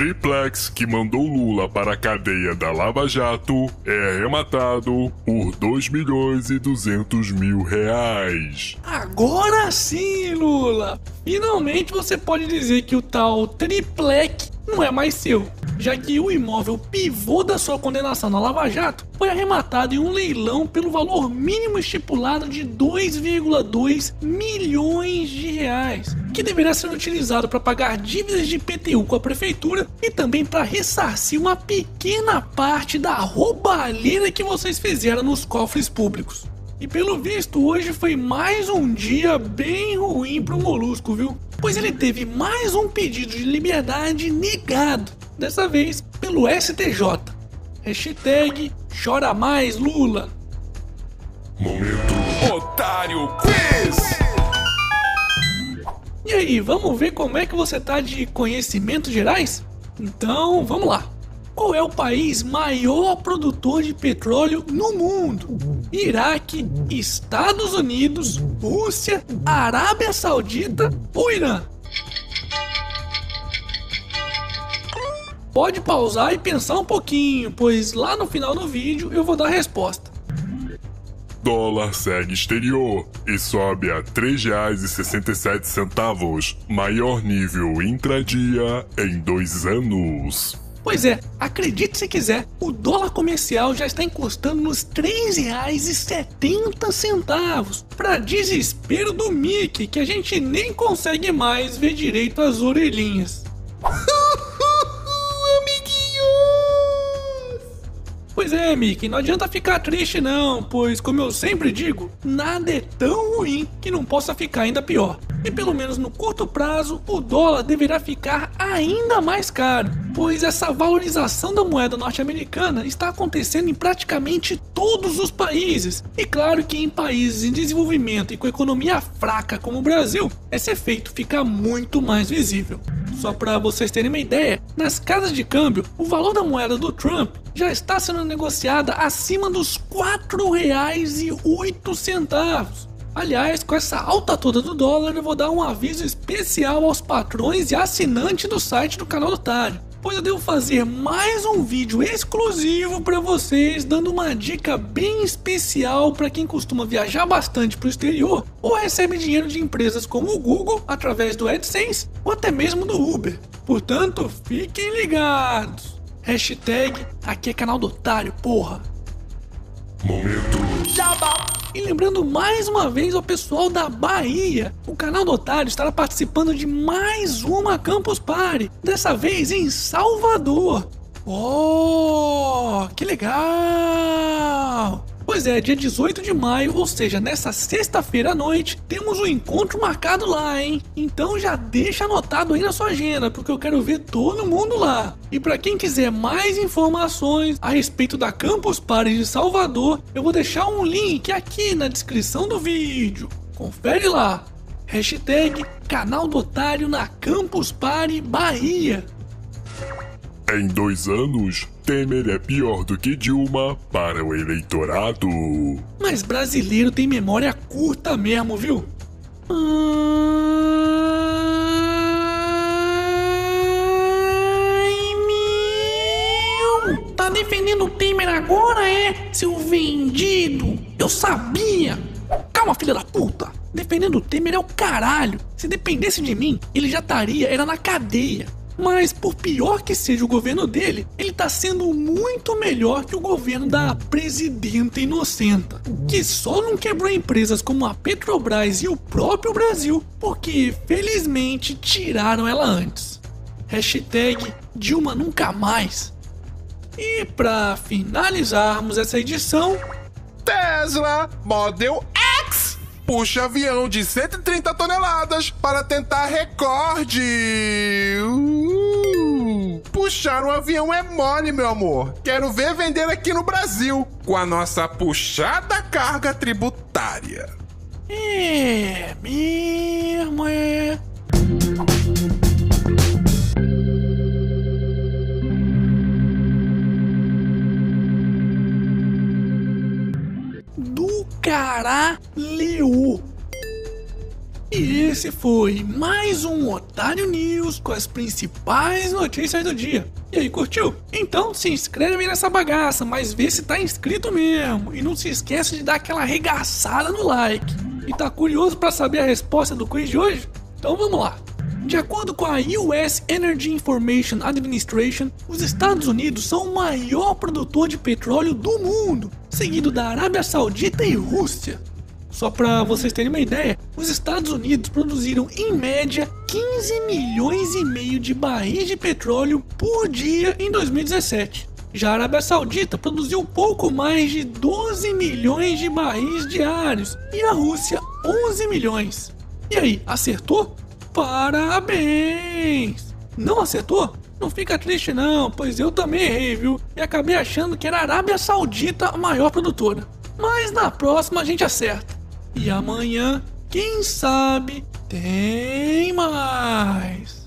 triplex que mandou Lula para a cadeia da Lava Jato é arrematado por 2 milhões e 200 mil reais. Agora sim, Lula! Finalmente você pode dizer que o tal triplex não é mais seu, já que o imóvel pivô da sua condenação na Lava Jato foi arrematado em um leilão pelo valor mínimo estipulado de 2,2 milhões reais, que deverá ser utilizado para pagar dívidas de IPTU com a prefeitura e também para ressarcir uma pequena parte da roubalheira que vocês fizeram nos cofres públicos. E pelo visto, hoje foi mais um dia bem ruim pro Molusco, viu? Pois ele teve mais um pedido de liberdade negado, dessa vez pelo STJ. Hashtag chora mais Lula. Momento Otário Quiz! E aí, vamos ver como é que você tá de conhecimentos gerais? Então, vamos lá. Qual é o país maior produtor de petróleo no mundo? Iraque, Estados Unidos, Rússia, Arábia Saudita ou Irã? Pode pausar e pensar um pouquinho, pois lá no final do vídeo eu vou dar a resposta. Dólar segue exterior e sobe a R$ 3,67, maior nível intradia em dois anos. Pois é, acredite se quiser, o dólar comercial já está encostando nos R$ 3,70. Para desespero do Mickey, que a gente nem consegue mais ver direito as orelhinhas. Pois é, Mickey, não adianta ficar triste não, pois como eu sempre digo, nada é tão ruim que não possa ficar ainda pior. E pelo menos no curto prazo, o dólar deverá ficar ainda mais caro, pois essa valorização da moeda norte-americana está acontecendo em praticamente todos os países. E claro que em países em desenvolvimento e com economia fraca como o Brasil, esse efeito fica muito mais visível. Só para vocês terem uma ideia, nas casas de câmbio, o valor da moeda do Trump já está sendo negociada acima dos R$ 4,08. Aliás, com essa alta toda do dólar, eu vou dar um aviso especial aos patrões e assinantes do site do canal Otário. Pois eu devo fazer mais um vídeo exclusivo para vocês, dando uma dica bem especial para quem costuma viajar bastante para o exterior ou recebe dinheiro de empresas como o Google através do AdSense ou até mesmo do Uber. Portanto, fiquem ligados. Hashtag aqui é canal do otário, porra. Momento Jabá. E lembrando mais uma vez ao pessoal da Bahia, o canal do Otário estará participando de mais uma Campus Party, dessa vez em Salvador. Oh, que legal! Pois é, dia 18 de maio, ou seja, nessa sexta-feira à noite, temos um encontro marcado lá, hein? Então já deixa anotado aí na sua agenda, porque eu quero ver todo mundo lá. E para quem quiser mais informações a respeito da Campus Party de Salvador, eu vou deixar um link aqui na descrição do vídeo. Confere lá. Hashtag Canal do Otário na Campus Party Bahia. Em dois anos, Temer é pior do que Dilma para o eleitorado. Mas brasileiro tem memória curta mesmo, viu? Ai, meu! Tá defendendo o Temer agora, é? Seu vendido! Eu sabia! Calma, filha da puta! Defendendo o Temer é o caralho! Se dependesse de mim, ele já estaria, era na cadeia. Mas por pior que seja o governo dele, ele tá sendo muito melhor que o governo da presidenta inocenta, que só não quebrou empresas como a Petrobras e o próprio Brasil, porque felizmente tiraram ela antes. Hashtag Dilma nunca mais. E para finalizarmos essa edição, Tesla Model puxa avião de 130 toneladas para tentar recorde. Uh, puxar um avião é mole, meu amor. Quero ver vender aqui no Brasil com a nossa puxada carga tributária. é mesmo é. Caralho! E esse foi mais um Otário News com as principais notícias do dia. E aí, curtiu? Então se inscreve nessa bagaça, mas vê se tá inscrito mesmo. E não se esqueça de dar aquela arregaçada no like. E tá curioso para saber a resposta do quiz de hoje? Então vamos lá. De acordo com a US Energy Information Administration, os Estados Unidos são o maior produtor de petróleo do mundo, seguido da Arábia Saudita e Rússia. Só para vocês terem uma ideia, os Estados Unidos produziram em média 15 milhões e meio de barris de petróleo por dia em 2017. Já a Arábia Saudita produziu pouco mais de 12 milhões de barris diários e a Rússia 11 milhões. E aí, acertou? Parabéns! Não acertou? Não fica triste não, pois eu também errei, viu? E acabei achando que era a Arábia Saudita a maior produtora. Mas na próxima a gente acerta. E amanhã, quem sabe, tem mais.